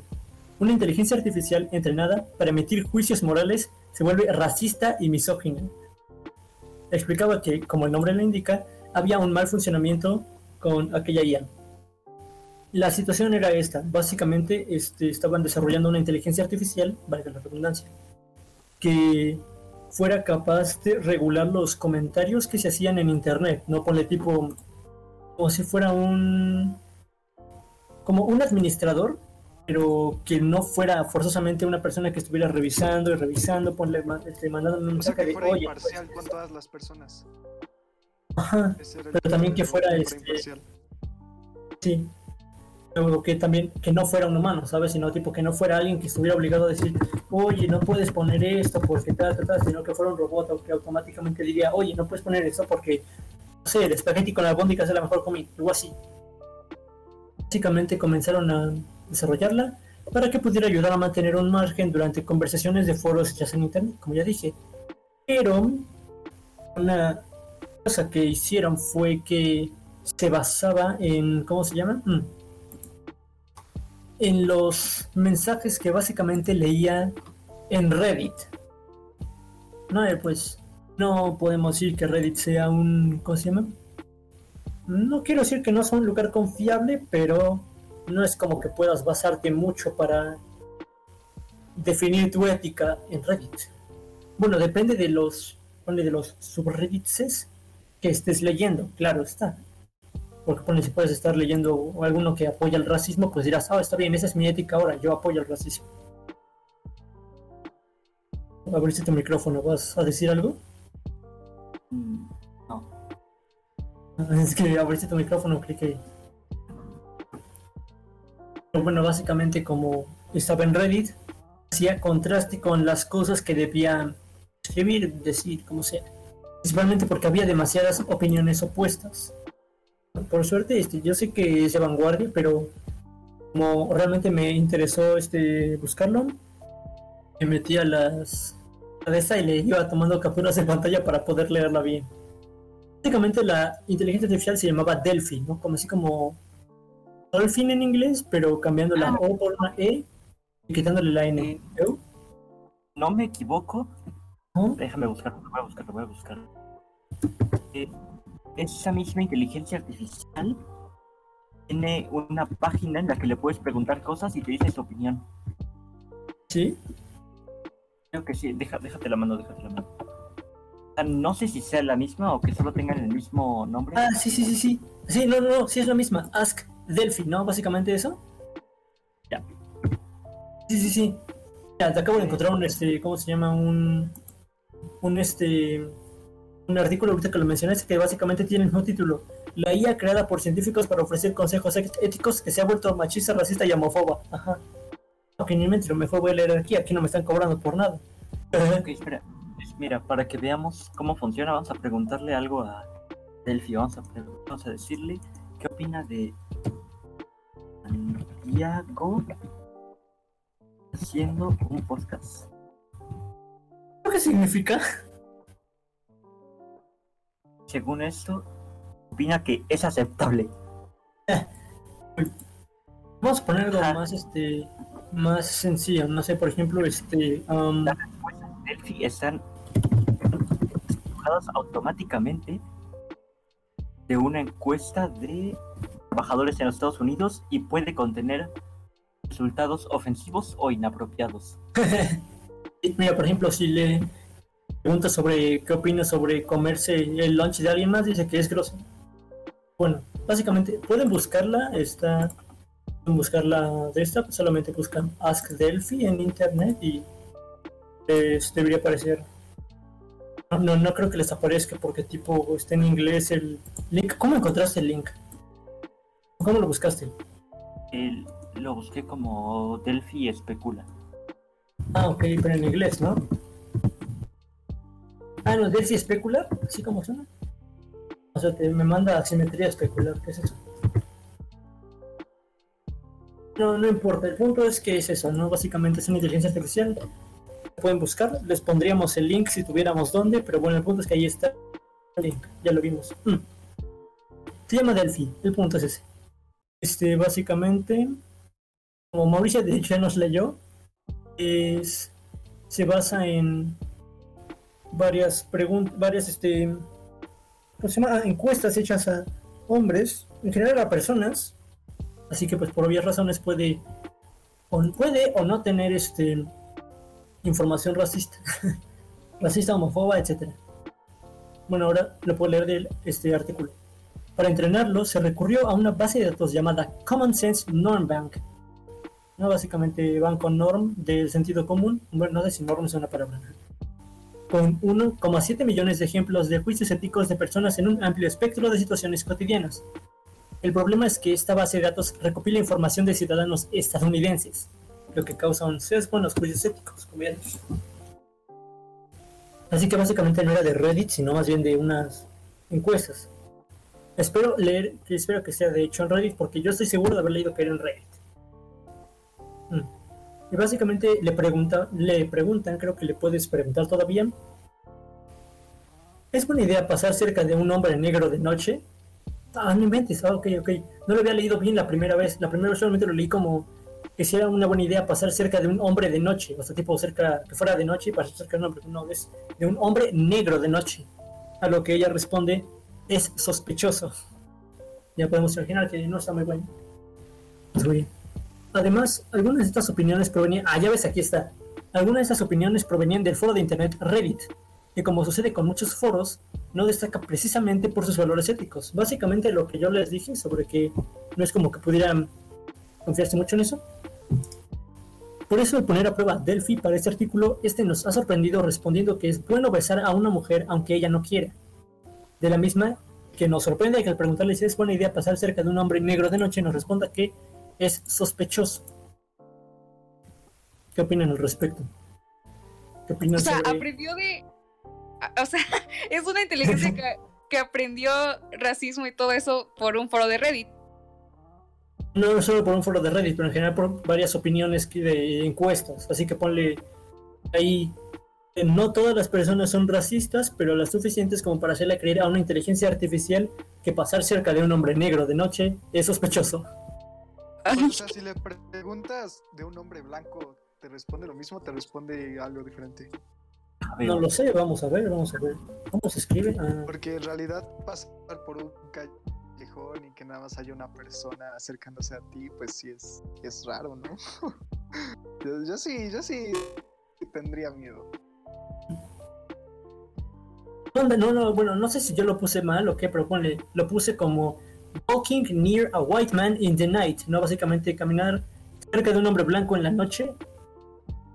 Una inteligencia artificial entrenada para emitir juicios morales se vuelve racista y misógina. Explicaba que, como el nombre lo indica, había un mal funcionamiento con aquella IA. La situación era esta. Básicamente este, estaban desarrollando una inteligencia artificial, valga la redundancia, que fuera capaz de regular los comentarios que se hacían en Internet. No ponle tipo como si fuera un como un administrador, pero que no fuera forzosamente una persona que estuviera revisando y revisando, ponle, este, mandando un O sea, mensaje de, oye, imparcial pues, con todas las personas. ajá, Pero también que fuera, este, imparcial. sí. Luego que también, que no fuera un humano, ¿sabes? Sino tipo que no fuera alguien que estuviera obligado a decir, oye, no puedes poner esto porque tal, tal, tal, sino que fuera un robot o que automáticamente diría, oye, no puedes poner esto porque, no sé, el espagueti con albóndigas es la mejor comida, algo así. Básicamente comenzaron a desarrollarla para que pudiera ayudar a mantener un margen durante conversaciones de foros hechas en internet, como ya dije. Pero una cosa que hicieron fue que se basaba en, ¿cómo se llama? Mm. En los mensajes que básicamente leía en Reddit. No, eh, pues no podemos decir que Reddit sea un, ¿cómo se llama? No quiero decir que no sea un lugar confiable, pero no es como que puedas basarte mucho para definir tu ética en Reddit. Bueno, depende de los, de los subreddits que estés leyendo, claro está. Porque ponle, si puedes estar leyendo alguno que apoya el racismo, pues dirás, ah, está bien, esa es mi ética ahora, yo apoyo el racismo. Abriste tu micrófono, ¿vas a decir algo? Mm, No. Es que abriste tu micrófono, creí que... Bueno, básicamente como estaba en Reddit, hacía contraste con las cosas que debía escribir, decir, como sea. Principalmente porque había demasiadas opiniones opuestas. Por suerte, este, yo sé que es de vanguardia, pero como realmente me interesó este buscarlo, me metí a las a de esta y le iba tomando capturas de pantalla para poder leerla bien. Básicamente la inteligencia artificial se llamaba Delphi, ¿no? Como así como Dolphin en inglés, pero cambiando la O por una E Y quitándole la N. ¿Eu? No me equivoco. Déjame buscarlo, lo voy a buscar, lo voy a buscar. Eh, esa misma inteligencia artificial tiene una página en la que le puedes preguntar cosas y te dice su opinión. Sí. Creo que sí, deja, déjate la mano, déjate la mano. No sé si sea la misma o que solo tengan el mismo nombre. Ah, sí, sí, sí, sí. Sí, no, no, no, sí es la misma. Ask Delphi, ¿no? Básicamente eso. Ya. Sí, sí, sí. Ya, te acabo de encontrar un, este, ¿cómo se llama? Un, un, este, un artículo ahorita que lo mencionaste que básicamente tiene el mismo título. La IA creada por científicos para ofrecer consejos éticos- que se ha vuelto machista, racista y homófoba. Ajá. Ok, ni mente, lo mejor voy a leer aquí. Aquí no me están cobrando por nada. Ok, espera. Es- Mira, para que veamos cómo funciona, vamos a preguntarle algo a Delphi. Vamos a, vamos a decirle qué opina de Santiago haciendo un podcast. ¿Qué significa? Según esto, opina que es aceptable. Vamos a poner algo Ajá. más, este, más sencillo. No sé, por ejemplo, este, um, Las respuestas de Delphi están automáticamente de una encuesta de trabajadores en los Estados Unidos y puede contener resultados ofensivos o inapropiados. Mira, por ejemplo, si le preguntas sobre qué opina sobre comerse el lunch de alguien más, dice que es grosero. Bueno, básicamente pueden buscarla, está, pueden buscarla de esta, pues solamente buscan Ask Delphi en internet y les debería aparecer. No, no, no creo que les aparezca porque tipo está en inglés el link. ¿Cómo encontraste el link? ¿Cómo lo buscaste? El- lo busqué como Delphi especula. Ah, ok, pero en inglés, ¿no? Ah, no, Delphi especular, así como suena. O sea, te, me manda asimetría especular, ¿qué es eso? No, no importa, el punto es que es eso, ¿no? Básicamente es una inteligencia artificial. Pueden buscar, les pondríamos el link si tuviéramos dónde, pero bueno, el punto es que ahí está el link, ya lo vimos. Mm. Se llama Delphi, el punto es ese. Este, básicamente, como Mauricio de ya nos leyó, es, se basa en varias preguntas, varias este. Ah, encuestas hechas a hombres, en general a personas, así que pues por obvias razones puede o, puede o no tener este información racista, racista, homofoba, etcétera. Bueno, ahora lo puedo leer de este artículo. Para entrenarlo se recurrió a una base de datos llamada Common Sense Norm Bank, no, básicamente van con norm del sentido común. Bueno, no sé si norm es una palabra. Con 1,7 millones de ejemplos de juicios éticos de personas en un amplio espectro de situaciones cotidianas. El problema es que esta base de datos recopila información de ciudadanos estadounidenses, lo que causa un sesgo en los juicios éticos, como. Así que básicamente no era de Reddit, sino más bien de unas encuestas. Espero leer, que espero que sea de hecho en Reddit, porque yo estoy seguro de haber leído que era en Reddit. Mm. Y básicamente le pregunta, le preguntan, creo que le puedes preguntar todavía. ¿Es buena idea pasar cerca de un hombre negro de noche? Ah, no inventes, ah, ok, ok. No lo había leído bien la primera vez. La primera vez solamente lo leí como que si era una buena idea pasar cerca de un hombre de noche. O sea, tipo cerca, que fuera de noche y pasar cerca de un hombre. No, es de un hombre negro de noche. A lo que ella responde, es sospechoso. Ya podemos imaginar que no está muy bueno. Pues. Además, algunas de estas opiniones provenían. Ah, ya ves, aquí está. Algunas de estas opiniones provenían del foro de internet Reddit, que como sucede con muchos foros, no destaca precisamente por sus valores éticos. Básicamente lo que yo les dije sobre que no es como que pudieran confiarse mucho en eso. Por eso el poner a prueba Delphi para este artículo, este nos ha sorprendido respondiendo que es bueno besar a una mujer aunque ella no quiera. De la misma que nos sorprende que al preguntarle si es buena idea pasar cerca de un hombre negro de noche nos responda que es sospechoso. ¿Qué opinan al respecto? ¿Qué opinan O sea, sobre- aprendió de. O sea, es una inteligencia que, que aprendió racismo y todo eso por un foro de Reddit. No solo por un foro de Reddit, pero en general por varias opiniones de encuestas. Así que ponle ahí. No todas las personas son racistas, pero las suficientes como para hacerle creer a una inteligencia artificial que pasar cerca de un hombre negro de noche es sospechoso. Pues, o sea, si le pre- preguntas de un hombre blanco, ¿te responde lo mismo o te responde algo diferente? No lo sé, vamos a ver, vamos a ver. ¿Cómo se escribe? Ah, Porque en realidad pasar por un callejón y que nada más haya una persona acercándose a ti, pues sí es, es raro, ¿no? yo, yo sí, yo sí tendría miedo. No, no, bueno, no sé si yo lo puse mal o qué, pero ponle, lo puse como walking near a white man in the night, ¿no? Básicamente caminar cerca de un hombre blanco en la noche.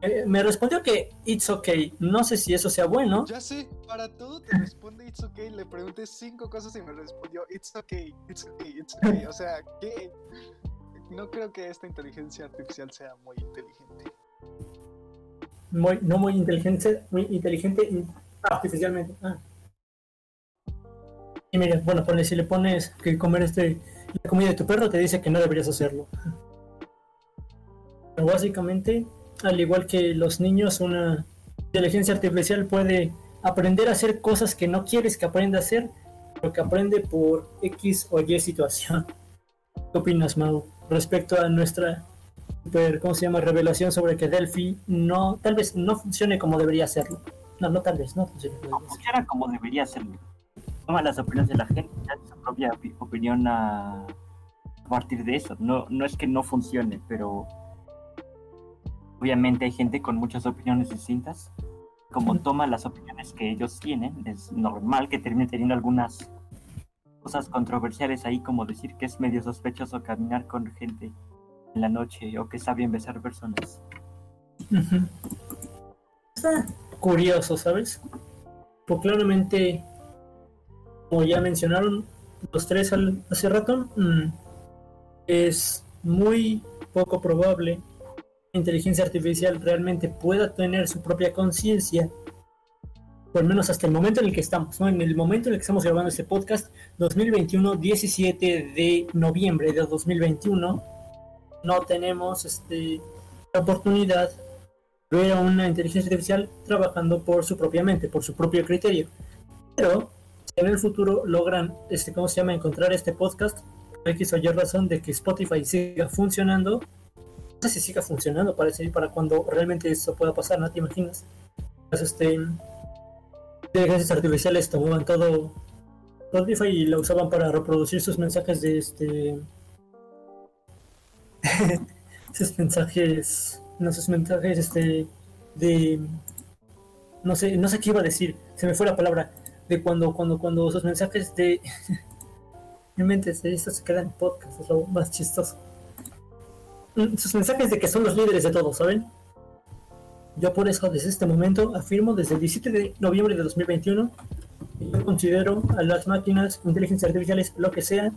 Eh, me respondió que it's okay. No sé si eso sea bueno. Ya sé, para todo te responde it's okay. Le pregunté cinco cosas y me respondió it's okay, it's okay, it's okay. O sea, que no creo que esta inteligencia artificial sea muy inteligente. Muy, no muy inteligente, muy inteligente in- artificialmente. Ah. Y mira, bueno, ponle, si le pones que comer este la comida de tu perro, te dice que no deberías hacerlo. Pero básicamente, al igual que los niños, una inteligencia artificial puede aprender a hacer cosas que no quieres que aprenda a hacer, pero que aprende por X o Y situación. ¿Qué opinas, Mau, respecto a nuestra super, ¿cómo se llama? Revelación sobre que Delphi no, tal vez no funcione como debería hacerlo. No, no tal vez, no funcione como no debería funciona como debería serlo. Toma las opiniones de la gente, da su propia opi- opinión a, a partir de eso. No, no es que no funcione, pero obviamente hay gente con muchas opiniones distintas. Como toma las opiniones que ellos tienen, es normal que termine teniendo algunas cosas controversiales ahí, como decir que es medio sospechoso caminar con gente en la noche o que está bien besar personas. Ujú. Está curioso, ¿sabes? Pues claramente, como ya mencionaron los tres al- hace rato, mm, es muy poco probable que la inteligencia artificial realmente pueda tener su propia conciencia, por lo menos hasta el momento en el que estamos, ¿no? En el momento en el que estamos grabando este podcast, 2021, 17 de noviembre de 2021, no tenemos este, la oportunidad ver a una inteligencia artificial trabajando por su propia mente, por su propio criterio. Pero en el futuro logran, este, ¿cómo se llama?, encontrar este podcast, por X o Y razón de que Spotify siga funcionando, no sé si siga funcionando para, para cuando realmente eso pueda pasar, ¿no te imaginas? Pues, este, inteligencias artificiales tomaban todo Spotify y lo usaban para reproducir sus mensajes de este esos mensajes, no esos mensajes, este, de, no sé, no sé qué iba a decir, se me fue la palabra, de cuando, cuando, cuando esos mensajes de, mi mente, de esto se queda en podcast, es lo más chistoso. Mm, Sus mensajes de que son los líderes de todo, ¿saben? Yo por eso desde este momento afirmo desde el 17 de noviembre de 2021 que yo considero a las máquinas, inteligencias artificiales, lo que sea,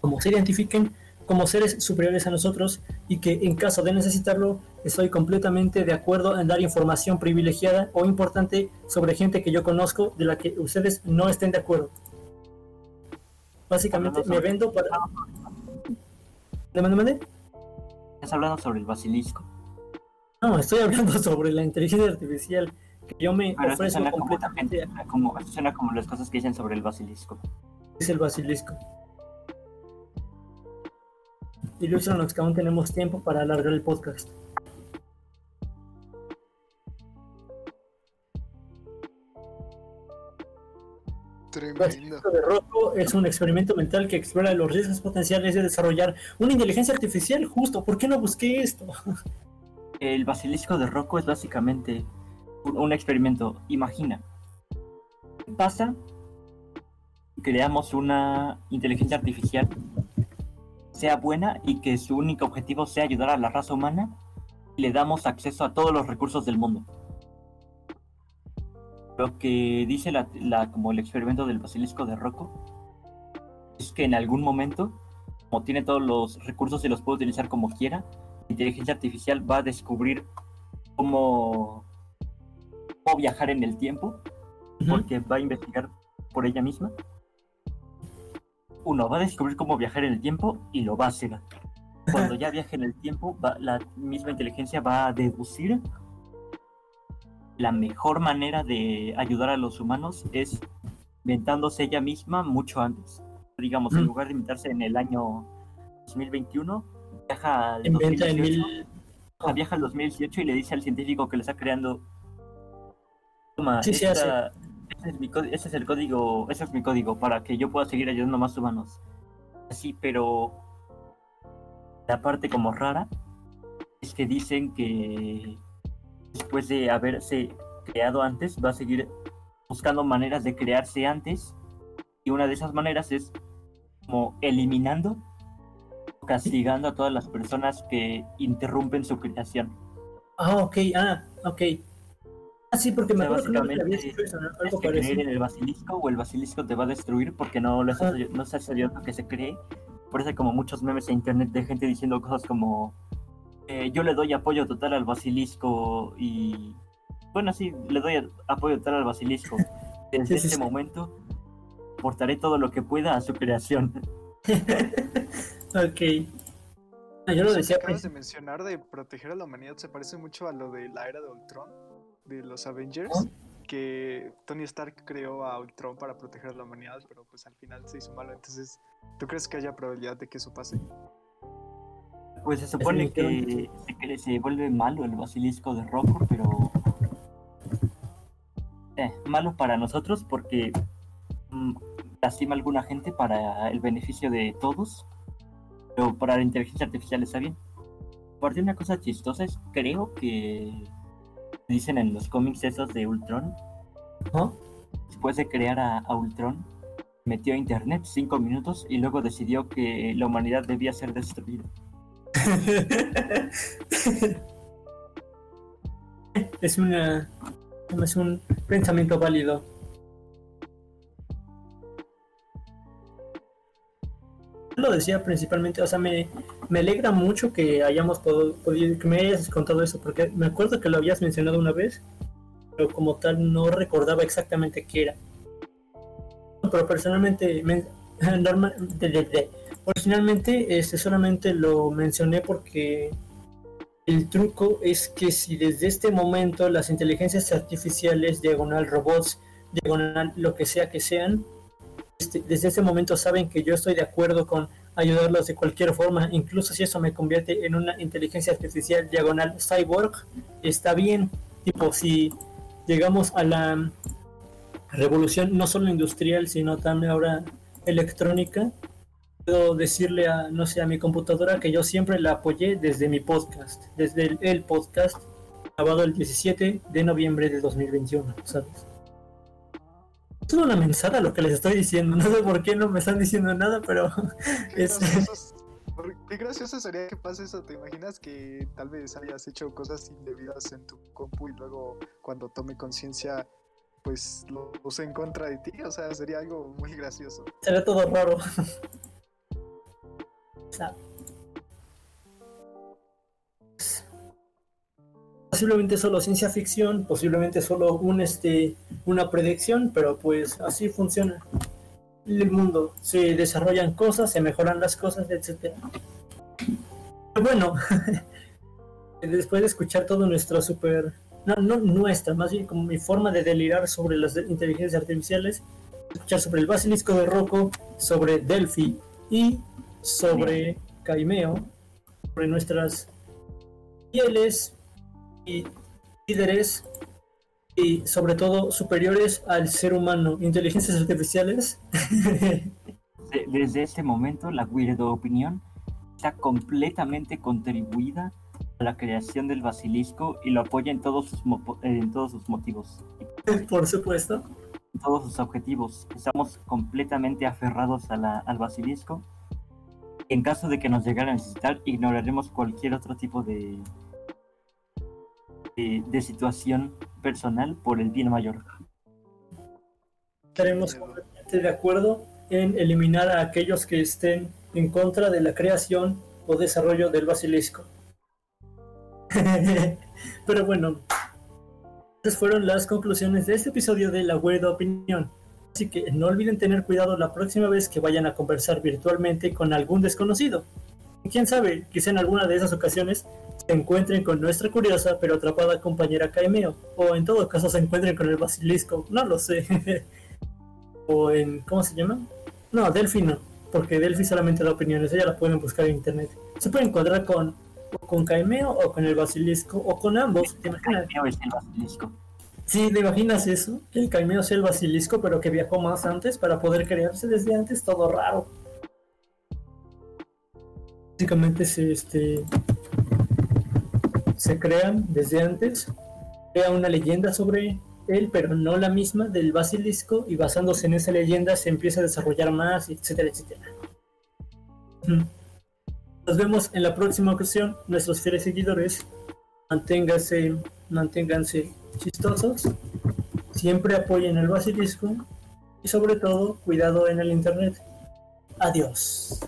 como se identifiquen, como seres superiores a nosotros y que en caso de necesitarlo estoy completamente de acuerdo en dar información privilegiada o importante sobre gente que yo conozco de la que ustedes no estén de acuerdo. Básicamente me vendo para... ¿Le mando, mande? ¿Estás hablando sobre el basilisco? No, estoy hablando sobre la inteligencia artificial que yo me Pero ofrezco como, completamente como, eso suena como las cosas que dicen sobre el basilisco. es el basilisco. Ilústranos que aún tenemos tiempo para alargar el podcast. El Tremendo. basilisco de Rocco es un experimento mental que explora los riesgos potenciales de desarrollar una inteligencia artificial justo. ¿Por qué no busqué esto? El basilisco de Rocco es básicamente un, experimento. Imagina, ¿qué pasa? Creamos una inteligencia artificial sea buena y que su único objetivo sea ayudar a la raza humana le damos acceso a todos los recursos del mundo. Lo que dice la, la- como el experimento del basilisco de Rocco es que en algún momento, como tiene todos los recursos y los puede utilizar como quiera, la inteligencia artificial va a descubrir cómo, cómo viajar en el tiempo, porque va a investigar por ella misma. Uno, va a descubrir cómo viajar en el tiempo y lo va a hacer. Cuando ya viaje en el tiempo, va- la misma inteligencia va a deducir la mejor manera de ayudar a los humanos es inventándose ella misma mucho antes. Digamos, en Mm. lugar de inventarse en el año 2021, viaja al Inventa en 2018, mil. ah, viaja al 2018 y le dice al científico que le está creando. Toma, Sí, sí esta- ese, es mi ese es el código, ese es mi código para que yo pueda seguir ayudando a más humanos. Así, pero la parte como rara es que dicen que después de haberse creado antes, va a seguir buscando maneras de crearse antes. Y una de esas maneras es como eliminando castigando a todas las personas que interrumpen su creación. Ah, ok, ah, ok. Ah, sí, porque me O sea, acuerdo que una vez le había básicamente, dicho eso, ¿no? Algo que creer en el basilisco o el basilisco te va a destruir porque no, lo estás, Ajá. no estás ayudando a que se cree. Por eso hay como muchos memes en internet de gente diciendo cosas como eh, yo le doy apoyo total al basilisco y bueno sí, le doy apoyo total al basilisco. Desde Sí, sí, este sí. momento aportaré todo lo que pueda a su creación. ok. Ah, yo lo Eso que decía. acabas de mencionar de proteger a la humanidad se parece mucho a lo de la era de Ultron, de los Avengers, que Tony Stark creó a Ultron para proteger a la humanidad, pero pues al final se hizo malo. Entonces, ¿tú crees que haya probabilidad de que eso pase? Pues se supone que Definitivamente. se, vuelve malo el basilisco de Rocco, pero eh, malo para nosotros porque mm, lastima a alguna gente para el beneficio de todos, pero para la inteligencia artificial está bien. Aparte una cosa chistosa es, creo que dicen en los cómics esos de Ultron, ¿no? después de crear a, a Ultron, metió a internet cinco minutos y luego decidió que la humanidad debía ser destruida. es una. Es un pensamiento válido. Lo decía principalmente, o sea, me, me alegra mucho que hayamos pod- podido, que me hayas contado eso, porque me acuerdo que lo habías mencionado una vez, pero como tal no recordaba exactamente qué era. Pero personalmente, men- normal- de- originalmente este, solamente lo mencioné porque el truco es que si desde este momento las inteligencias artificiales, diagonal robots, diagonal lo que sea que sean, este, desde ese momento saben que yo estoy de acuerdo con ayudarlos de cualquier forma, incluso si eso me convierte en una inteligencia artificial diagonal cyborg, está bien. Tipo, si llegamos a la revolución no solo industrial, sino también ahora electrónica, puedo decirle a, no sé, a mi computadora que yo siempre la apoyé desde mi podcast, desde el, el podcast grabado el 17 de noviembre de 2021, ¿sabes? Es una mensada lo que les estoy diciendo, no sé por qué no me están diciendo nada, pero Qué Es- gracioso, qué sería que pase eso. ¿Te imaginas que tal vez hayas hecho cosas indebidas en tu compu y luego cuando tome conciencia, pues lo use en contra de ti? O sea, sería algo muy gracioso. será todo raro. O sea, Posiblemente solo ciencia ficción, posiblemente solo un este una predicción, pero pues así funciona el mundo. Se desarrollan cosas, se mejoran las cosas, etcétera. Pero bueno, después de escuchar todo nuestro super no, no nuestra, más bien como mi forma de delirar sobre las inteligencias artificiales, escuchar sobre el basilisco de Rocco, sobre Delphi y sobre Caimeo, sobre nuestras fieles y líderes y sobre todo superiores al ser humano, inteligencias artificiales. De- desde este momento, la Weirdo Opinión está completamente contribuida a la creación del basilisco y lo apoya en todos sus, en todos sus motivos, Por supuesto. en todos sus objetivos. Estamos completamente aferrados a la- al basilisco. En caso de que nos llegara a necesitar, ignoraremos cualquier otro tipo de, de, situación personal por el bien mayor. Estaremos completamente de acuerdo en eliminar a aquellos que estén en contra de la creación o desarrollo del basilisco. Pero bueno, esas fueron las conclusiones de este episodio de La Weird Opinión. Así que no olviden tener cuidado la próxima vez que vayan a conversar virtualmente con algún desconocido. Y quién sabe, quizá en alguna de esas ocasiones se encuentren con nuestra curiosa pero atrapada compañera Caimeo, o en todo caso se encuentren con el basilisco, no lo sé. o en, ¿cómo se llama? No, Delfino. porque Delphi solamente da opiniones, ella la pueden buscar en internet. Se puede encontrar con, con Caimeo o con el Basilisco o con ambos, ¿te imaginas? Caimeo es el basilisco. Sí, ¿te imaginas eso? Que el Caimeo sea el Basilisco, pero que viajó más antes para poder crearse desde antes, todo raro. Básicamente se, este, se crean desde antes, crea una leyenda sobre él, pero no la misma del basilisco, y basándose en esa leyenda se empieza a desarrollar más, etcétera, etcétera. Nos vemos en la próxima ocasión, nuestros fieles seguidores. Manténganse, manténganse chistosos, siempre apoyen el basilisco y sobre todo cuidado en el internet. Adiós.